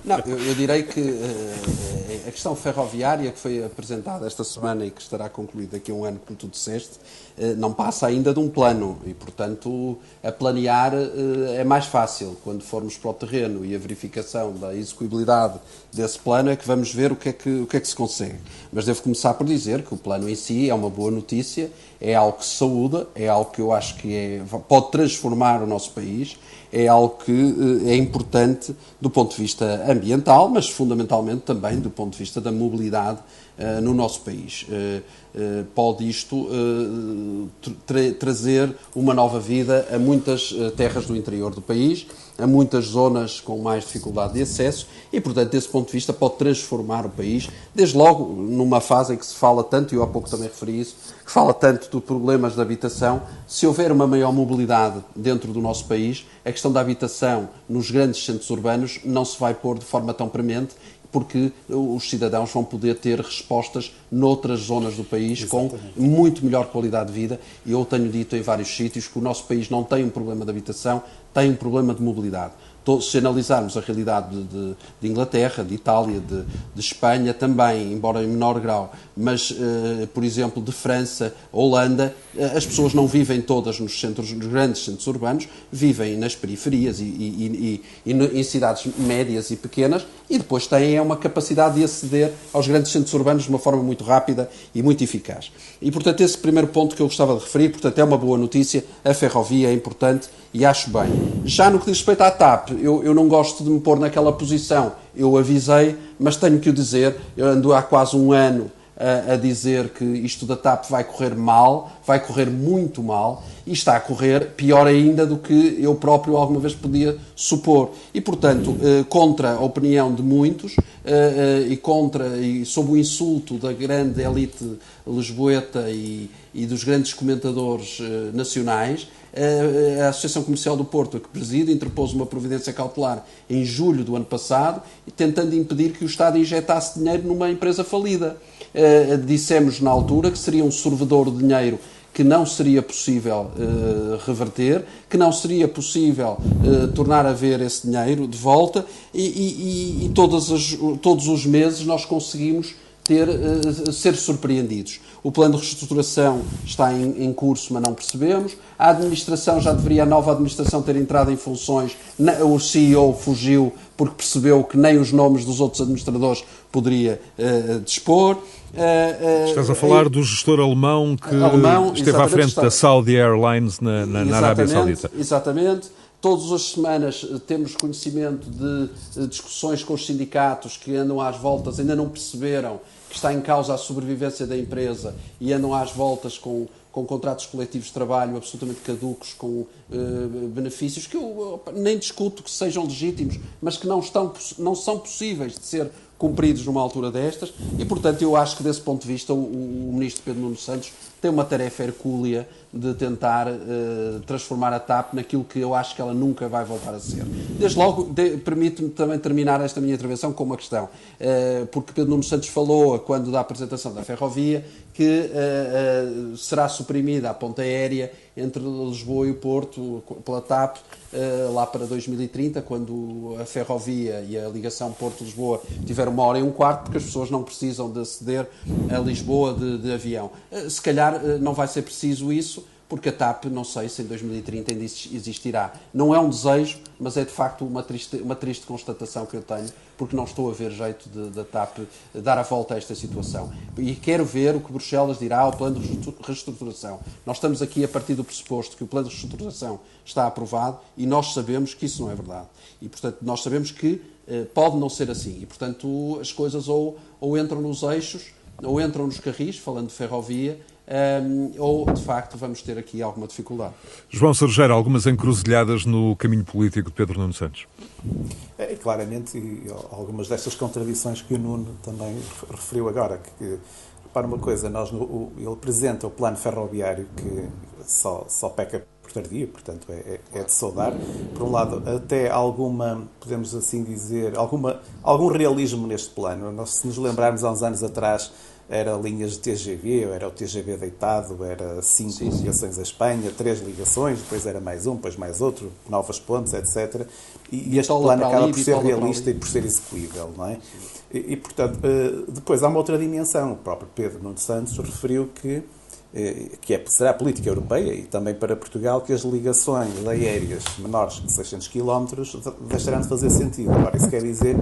Não, eu, eu, direi que uh, a questão ferroviária que foi apresentada esta semana e que estará concluída daqui a um ano, como tu disseste, uh, não passa ainda de um plano e, portanto, a planear uh, é mais fácil. Quando formos para o terreno e a verificação da execuibilidade desse plano é que vamos ver o que é que, o que, é que se consegue. Mas devo começar por dizer que o plano em si é uma boa notícia, é algo que se saúda, é algo que eu acho que é, pode transformar o nosso país é algo que eh, é importante do ponto de vista ambiental, mas fundamentalmente também do ponto de vista da mobilidade no nosso país. pode isto tra trazer uma nova vida a muitas terras do interior do país a muitas zonas com mais dificuldade de acesso e, portanto, desse ponto de vista, pode transformar o país, desde logo numa fase em que se fala tanto, e eu há pouco também referi isso, que fala tanto de problemas de habitação. Se houver uma maior mobilidade dentro do nosso país, a questão da habitação nos grandes centros urbanos não se vai pôr de forma tão premente porque os cidadãos vão poder ter respostas noutras zonas do país Exatamente. com muito melhor qualidade de vida. E eu tenho dito em vários sítios que o nosso país não tem um problema de habitação, tem um problema de mobilidade se analisarmos a realidade de, de, Inglaterra, de Itália, de, de, Espanha também, embora em menor grau, mas, uh, por exemplo, de França, Holanda, uh, as pessoas não vivem todas nos, centros, nos grandes centros urbanos, vivem nas periferias e, e, e, e, em cidades médias e pequenas e depois têm uma capacidade de aceder aos grandes centros urbanos de uma forma muito rápida e muito eficaz. E, portanto, esse primeiro ponto que eu gostava de referir, portanto, é uma boa notícia, a ferrovia é importante e acho bem. Já no que diz respeito à TAP, eu, eu não gosto de me pôr naquela posição. Eu avisei, mas tenho que o dizer, eu ando há quase um ano a, a, dizer que isto da TAP vai correr mal, vai correr muito mal, e está a correr pior ainda do que eu próprio alguma vez podia supor. E, portanto, eh, contra a opinião de muitos eh, eh, e contra e sob o insulto da grande elite lisboeta e, e dos grandes comentadores eh, nacionais, a Associação Comercial do Porto, que preside, interpôs uma providência cautelar em julho do ano passado, tentando impedir que o Estado injetasse dinheiro numa empresa falida. Uh, dissemos na altura que seria um sorvedor de dinheiro que não seria possível uh, reverter, que não seria possível uh, tornar a ver esse dinheiro de volta e, e, e todos, as, todos os meses nós conseguimos ter, uh, ser surpreendidos. O plano de reestruturação está em, em, curso, mas não percebemos. A administração já deveria, a nova administração, ter entrado em funções. O CEO fugiu porque percebeu que nem os nomes dos outros administradores poderia uh, dispor. Uh, uh, Estás a falar do gestor alemão que alemão, esteve à frente está... da Saudi Airlines na, na, na Arábia Saudita. Exatamente. Todas as semanas temos conhecimento de discussões com os sindicatos que andam às voltas, ainda não perceberam que está em causa a sobrevivência da empresa e andam às voltas com, com contratos coletivos de trabalho absolutamente caducos, com uh, benefícios que eu nem discuto que sejam legítimos, mas que não, estão, não são possíveis de ser cumpridos numa altura destas, e portanto eu acho que desse ponto de vista o, o Ministro Pedro Nuno Santos tem uma tarefa hercúlea de tentar uh, transformar a TAP naquilo que eu acho que ela nunca vai voltar a ser. Desde logo, de, permite-me também terminar esta minha intervenção com uma questão, uh, porque Pedro Nuno Santos falou, quando da apresentação da ferrovia, que uh, será suprimida a ponta aérea entre Lisboa e o Porto pela TAP uh, lá para 2030, quando a ferrovia e a ligação Porto-Lisboa tiver uma hora e um quarto, porque as pessoas não precisam de aceder a Lisboa de, de avião. Uh, se calhar uh, não vai ser preciso isso, porque a TAP, não sei se em 2030 ainda existirá. Não é um desejo, mas é de facto uma triste, uma triste constatação que eu tenho, porque não estou a ver jeito da TAP dar a volta a esta situação. E quero ver o que Bruxelas dirá ao plano de reestruturação. Nós estamos aqui a partir do pressuposto que o plano de reestruturação está aprovado e nós sabemos que isso não é verdade. E, portanto, nós sabemos que eh, pode não ser assim. E, portanto, as coisas ou, ou entram nos eixos ou entram nos carris, falando de ferrovia, um, ou de facto vamos ter aqui alguma dificuldade. João Sergeira, algumas encruzilhadas no caminho político de Pedro Nuno Santos? É, claramente, e algumas destas contradições que o Nuno também referiu agora, que, para uma coisa, nós, o, ele apresenta o plano ferroviário que só, só peca por tardia, portanto é, é, é de saudar. Por um lado, até alguma, podemos assim dizer, alguma, algum realismo neste plano. Nós, se nos lembrarmos há uns anos atrás, era linhas de TGV, era o TGV deitado, era cinco sim, ligações sim. à Espanha, três ligações, depois era mais um, depois mais outro, novas pontes, etc. E, e este plano acaba por ser realista e por ser execuível, não é? E, e, portanto, eh, depois há uma outra dimensão. O próprio Pedro Nuno Santos referiu que eh, que é, será a política europeia e também para Portugal, que as ligações aéreas menores que 600 km deixarão de fazer sentido. Agora, isso quer dizer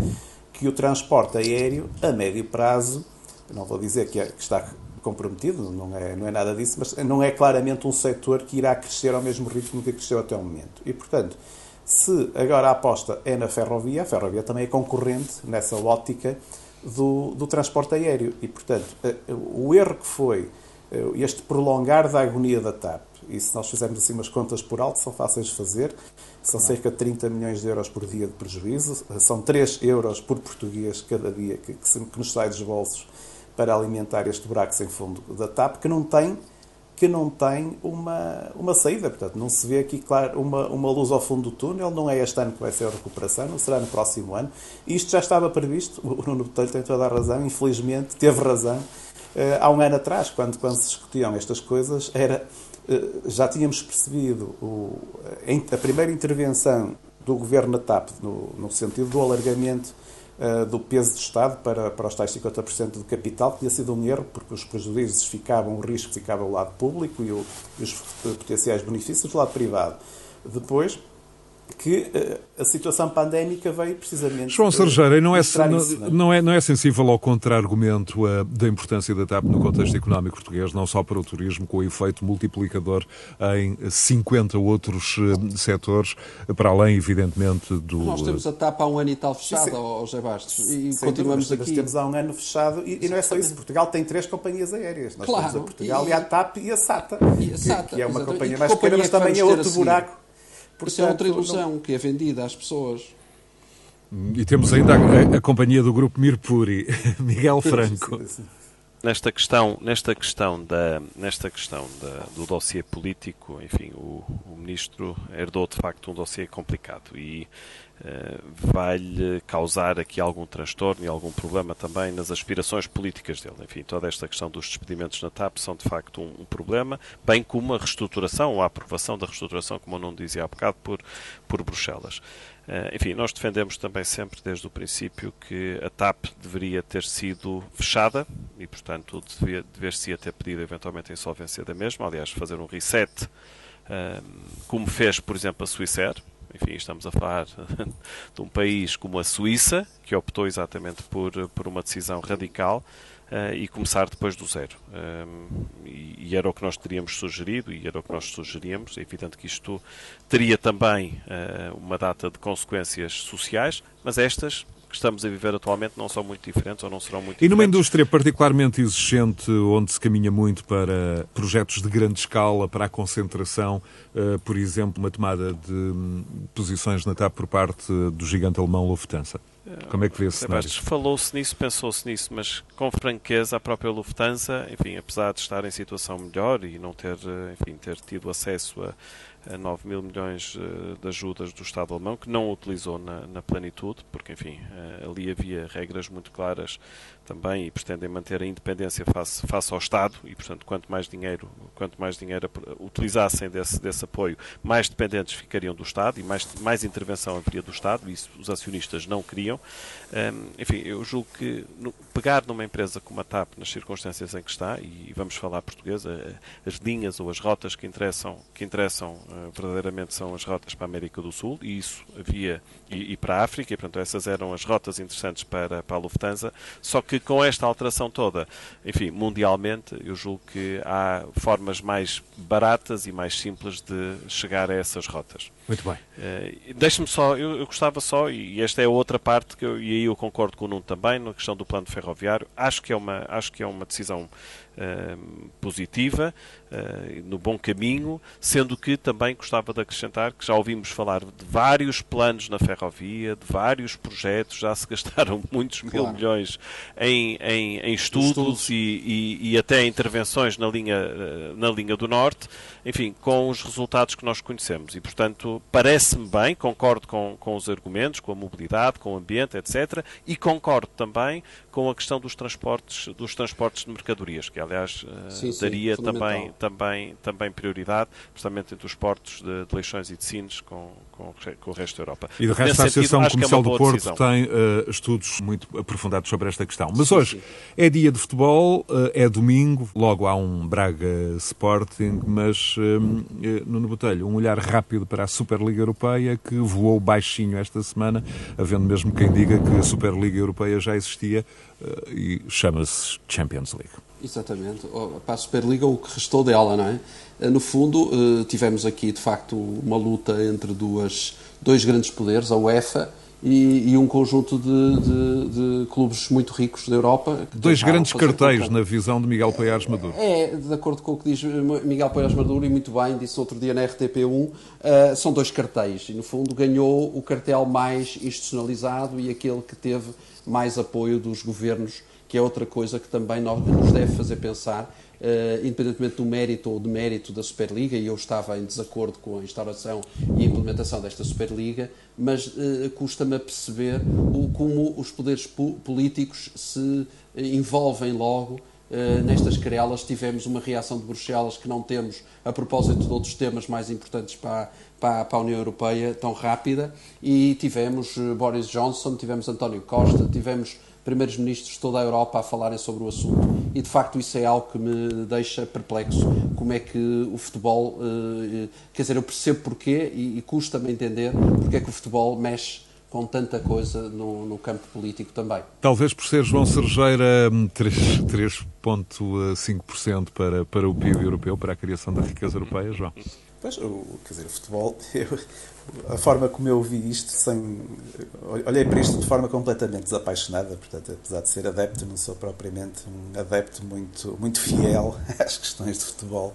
que o transporte aéreo, a médio prazo, não vou dizer que, é, que está comprometido, não é, não é nada disso, mas não é claramente um setor que irá crescer ao mesmo ritmo que cresceu até o momento. E, portanto, se agora a aposta é na ferrovia, a ferrovia também é concorrente nessa ótica do, do transporte aéreo. E, portanto, o erro que foi este prolongar da agonia da TAP, e se nós fizermos assim umas contas por alto, são fáceis de fazer, são cerca de 30 milhões de euros por dia de prejuízo, são 3 euros por português cada dia que, que, que nos sai dos bolsos para alimentar este buraco sem fundo da TAP, que não tem que não tem uma, uma saída. Portanto, não se vê aqui, claro, uma, uma luz ao fundo do túnel. Não é este ano que vai ser a recuperação, não será no próximo ano. Isto já estava previsto. O Nuno Botelho tem toda a razão. Infelizmente, teve razão. Eh, há um ano atrás, quando, quando se discutiam estas coisas, era, eh, já tínhamos percebido o, a primeira intervenção do governo na TAP, no, no sentido do alargamento do peso do Estado para, para os tais 50% do capital, tinha sido um erro, porque os prejuízos ficavam, o risco ficava do lado público e, o, e os potenciais benefícios do lado privado. Depois, que uh, a situação pandémica veio precisamente. João Sergeira, não é, não, isso, não, é? não, é, não é sensível ao contra-argumento uh, da importância da TAP no contexto económico português, não só para o turismo, com o efeito multiplicador em 50 outros uh, setores, para além, evidentemente, do. Nós temos a TAP há um ano e tal fechada, ao José Bastos, e Sem continuamos dúvida, aqui. Temos há um ano fechado, e, e, não é só isso. Portugal tem três companhias aéreas. Nós claro, temos a Portugal e, e a TAP e a SATA, e a SATA que, que é uma exatamente. companhia mais pequena, mas também é outro buraco Portanto, Isso é outra ilusão não... que é vendida às pessoas. E temos ainda a, a companhia do grupo Mirpuri, Miguel Franco. Nesta questão, nesta questão, da, nesta questão da, do dossiê político, enfim, o, o ministro herdou de facto um dossiê complicado e uh, vai-lhe causar aqui algum transtorno e algum problema também nas aspirações políticas dele. Enfim, toda esta questão dos despedimentos na TAP são de facto um, um problema, bem como a reestruturação a aprovação da reestruturação, como eu não dizia há bocado, por, por Bruxelas. Uh, enfim, nós defendemos também sempre desde o princípio que a TAP deveria ter sido fechada e, portanto, dever, dever-se ter pedido eventualmente a insolvência da mesma, aliás, fazer um reset, uh, como fez, por exemplo, a Suíça enfim, estamos a falar de um país como a Suíça, que optou exatamente por, por uma decisão radical uh, e começar depois do zero. Um, e, e, era o que nós teríamos sugerido e era o que nós sugeríamos. É evidente que isto teria também uh, uma data de consequências sociais, mas estas que estamos a viver atualmente não são muito diferentes ou não serão muito diferentes. E numa indústria particularmente exigente, onde se caminha muito para projetos de grande escala, para a concentração, uh, por exemplo, uma tomada de um, posições na TAP por parte do gigante alemão Lufthansa? Como é que vê esse cenário? Falou-se nisso, pensou-se nisso, mas com franqueza a própria Lufthansa, enfim, apesar de estar em situação melhor e não ter, eh, enfim, ter tido acesso a, a 9 mil milhões eh, de ajudas do Estado alemão, que não utilizou na, na plenitude, porque, enfim, eh, ali havia regras muito claras também e pretendem manter a independência face, face ao Estado e, portanto, quanto mais dinheiro, quanto mais dinheiro utilizassem desse, desse apoio, mais dependentes ficariam do Estado e mais, mais intervenção haveria do Estado, e isso os acionistas não queriam. Um, enfim, eu julgo que no, pegar numa empresa como a TAP, nas circunstâncias em que está, e vamos falar português, as linhas ou as rotas que interessam, que interessam uh, verdadeiramente são as rotas para a América do Sul, e isso havia, e, e para a África, e portanto essas eram as rotas interessantes para, para a Lufthansa, só que com esta alteração toda, enfim, mundialmente, eu julgo que há formas mais baratas e mais simples de chegar a essas rotas. Muito bem. Uh, Deixe-me só, eu, eu, gostava só, e esta é outra parte, que eu, e aí eu concordo com o Nuno também, na questão do plano ferroviário, acho que é uma, acho que é uma decisão uh, positiva, uh, no bom caminho, sendo que também gostava de acrescentar que já ouvimos falar de vários planos na ferrovia, de vários projetos, já se gastaram muitos mil claro. milhões em, em, em estudos, estudos. E, e, e, até intervenções na linha, na linha do Norte, enfim, com os resultados que nós conhecemos. E, portanto, parece-me bem, concordo com, com os argumentos, com a mobilidade, com o ambiente, etc. E concordo também com a questão dos transportes, dos transportes de mercadorias, que aliás eh, sim, daria sim, também, também, também prioridade, justamente entre os portos de, de Leixões e de Sines com, com, com, o resto da Europa. E de resto Nesse a Associação sentido, é Comercial é do Porto decisão. tem uh, estudos muito aprofundados sobre esta questão. Mas sim, hoje é dia de futebol, uh, é domingo, logo há um Braga Sporting, mas uh, Nuno Botelho, um olhar rápido para a Superliga Europeia que voou baixinho esta semana, havendo mesmo quem diga que a Superliga Europeia já existia e chama-se Champions League. Exatamente. Para a Superliga, o que restou dela, não é? Eh, no fundo, eh, tivemos aqui, de facto, uma luta entre duas, dois grandes poderes, a UEFA e, e um conjunto de, de, de, clubes muito ricos da Europa. Dois grandes cartéis na visão de Miguel Paiares Maduro. É, de acordo com o que diz Miguel Paiares Maduro, e muito bem, disse outro dia na RTP1, uh, são dois cartéis. E, no fundo, ganhou o cartel mais institucionalizado e aquele que teve mais apoio dos governos, que é outra coisa que também nos deve fazer pensar Uh, independentemente do mérito ou demérito da Superliga, e eu estava em desacordo com a instauração e a implementação desta Superliga, mas uh, custa-me perceber como os poderes políticos se envolvem logo Uh, nestas querelas. Tivemos uma reação de Bruxelas que não temos a propósito de outros temas mais importantes para, para, para a União Europeia tão rápida e tivemos Boris Johnson, tivemos António Costa, tivemos primeiros ministros de toda a Europa a falarem sobre o assunto e de facto isso é algo que me deixa perplexo como é que o futebol eh, quer dizer, eu percebo porquê e, custa-me entender porque é que o futebol mexe com tanta coisa no, no, campo político também. Talvez por ser João Sergeira 3,5% para, para o PIB europeu, para a criação da riqueza europeia, João. Pois, quer dizer, o futebol, eu, a forma como eu vi isto, sem, olhei para isto de forma completamente desapaixonada, portanto, apesar de ser adepto, não sou propriamente um adepto muito, muito fiel às questões de futebol.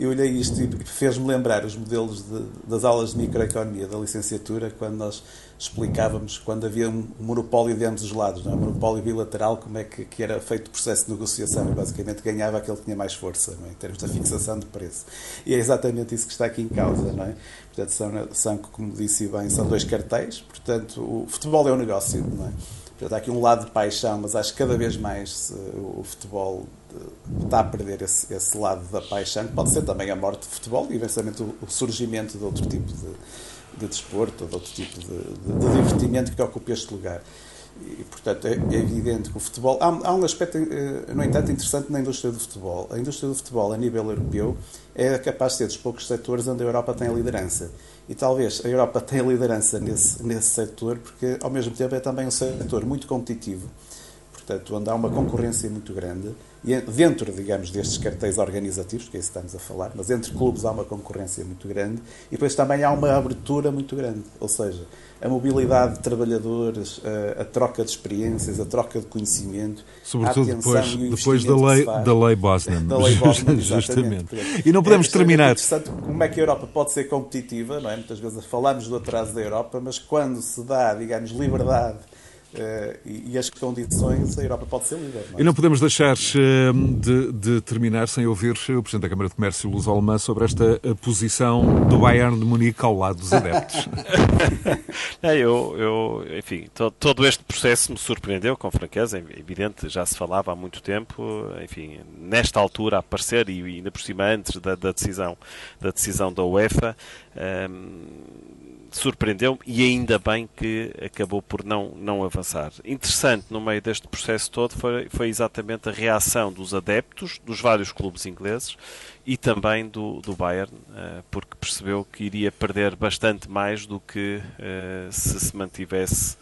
Eu olhei isto e fez-me lembrar os modelos de, das aulas de microeconomia da licenciatura, quando nós explicávamos quando havia um monopólio de ambos os lados, não é? um monopólio bilateral, como é que, que era feito o processo de negociação e basicamente ganhava aquele que tinha mais força é? em termos da fixação de preço. E é exatamente isso que está aqui em causa. Não é? Portanto, são, são, como disse bem, são dois cartéis, portanto, o futebol é um negócio. Não é? Portanto, há aqui um lado de paixão, mas acho que cada vez mais o futebol eh, está a perder esse, esse, lado da paixão, que pode ser também a morte do futebol e eventualmente o surgimento de outro tipo de de desporto ou de outro tipo de, de, de divertimento que ocupe este lugar. E, portanto, é, é, evidente que o futebol. Há, há, um aspecto, eh, no entanto, interessante na indústria do futebol. A indústria do futebol, a nível europeu, é capaz de ser dos poucos setores onde a Europa tem a liderança. E talvez a Europa tenha liderança nesse, nesse setor, porque, ao mesmo tempo, é também um setor muito competitivo portanto, onde há uma concorrência muito grande, e dentro, digamos, destes cartéis organizativos, que é isso que estamos a falar, mas entre clubes há uma concorrência muito grande, e depois também há uma abertura muito grande, ou seja, a mobilidade de trabalhadores, a, a troca de experiências, a troca de conhecimento, sobretudo depois, depois da lei da lei Bosnan, da lei Bosnan justamente. E não podemos é, terminar. É interessante como é que a Europa pode ser competitiva, não é? Muitas vezes falamos do atraso da Europa, mas quando se dá, digamos, liberdade Uh, e, e, as condições, a Europa pode ser líder. Não é? E não podemos deixar uh, de, de, terminar sem ouvir o Presidente da Câmara de Comércio, Luz Alemã, sobre esta eh, posição do Bayern de Munique ao lado dos adeptos. é, eu, eu, enfim, todo, todo, este processo me surpreendeu, com franqueza, é evidente, já se falava há muito tempo, enfim, nesta altura a aparecer e ainda por cima antes da, da decisão, da decisão da UEFA. Um, ehm, surpreendeu-me e ainda bem que acabou por não, não avançar. Interessante no meio deste processo todo foi, foi exatamente a reação dos adeptos dos vários clubes ingleses e também do, do Bayern, uh, porque percebeu que iria perder bastante mais do que uh, se se mantivesse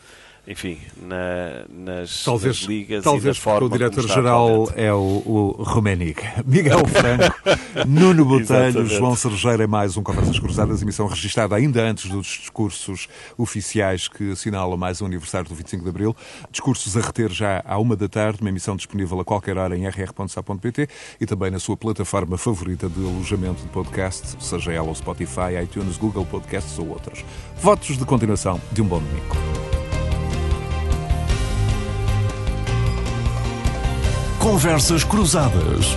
enfim, na, nas, talvez, nas ligas talvez e forma o diretor-geral é o, o Rumenic. Miguel Franco, Nuno Botelho, João Sergeira, mais um Conversas Cruzadas, emissão registrada ainda antes dos discursos oficiais que assinalam mais o aniversário do 25 de Abril. Discursos a reter já à uma da tarde, uma emissão disponível a qualquer hora em rr.sa.pt e também na sua plataforma favorita de alojamento de podcast, seja ela o Spotify, iTunes, Google Podcasts ou outras. Votos de continuação de um bom domingo. Conversas Cruzadas.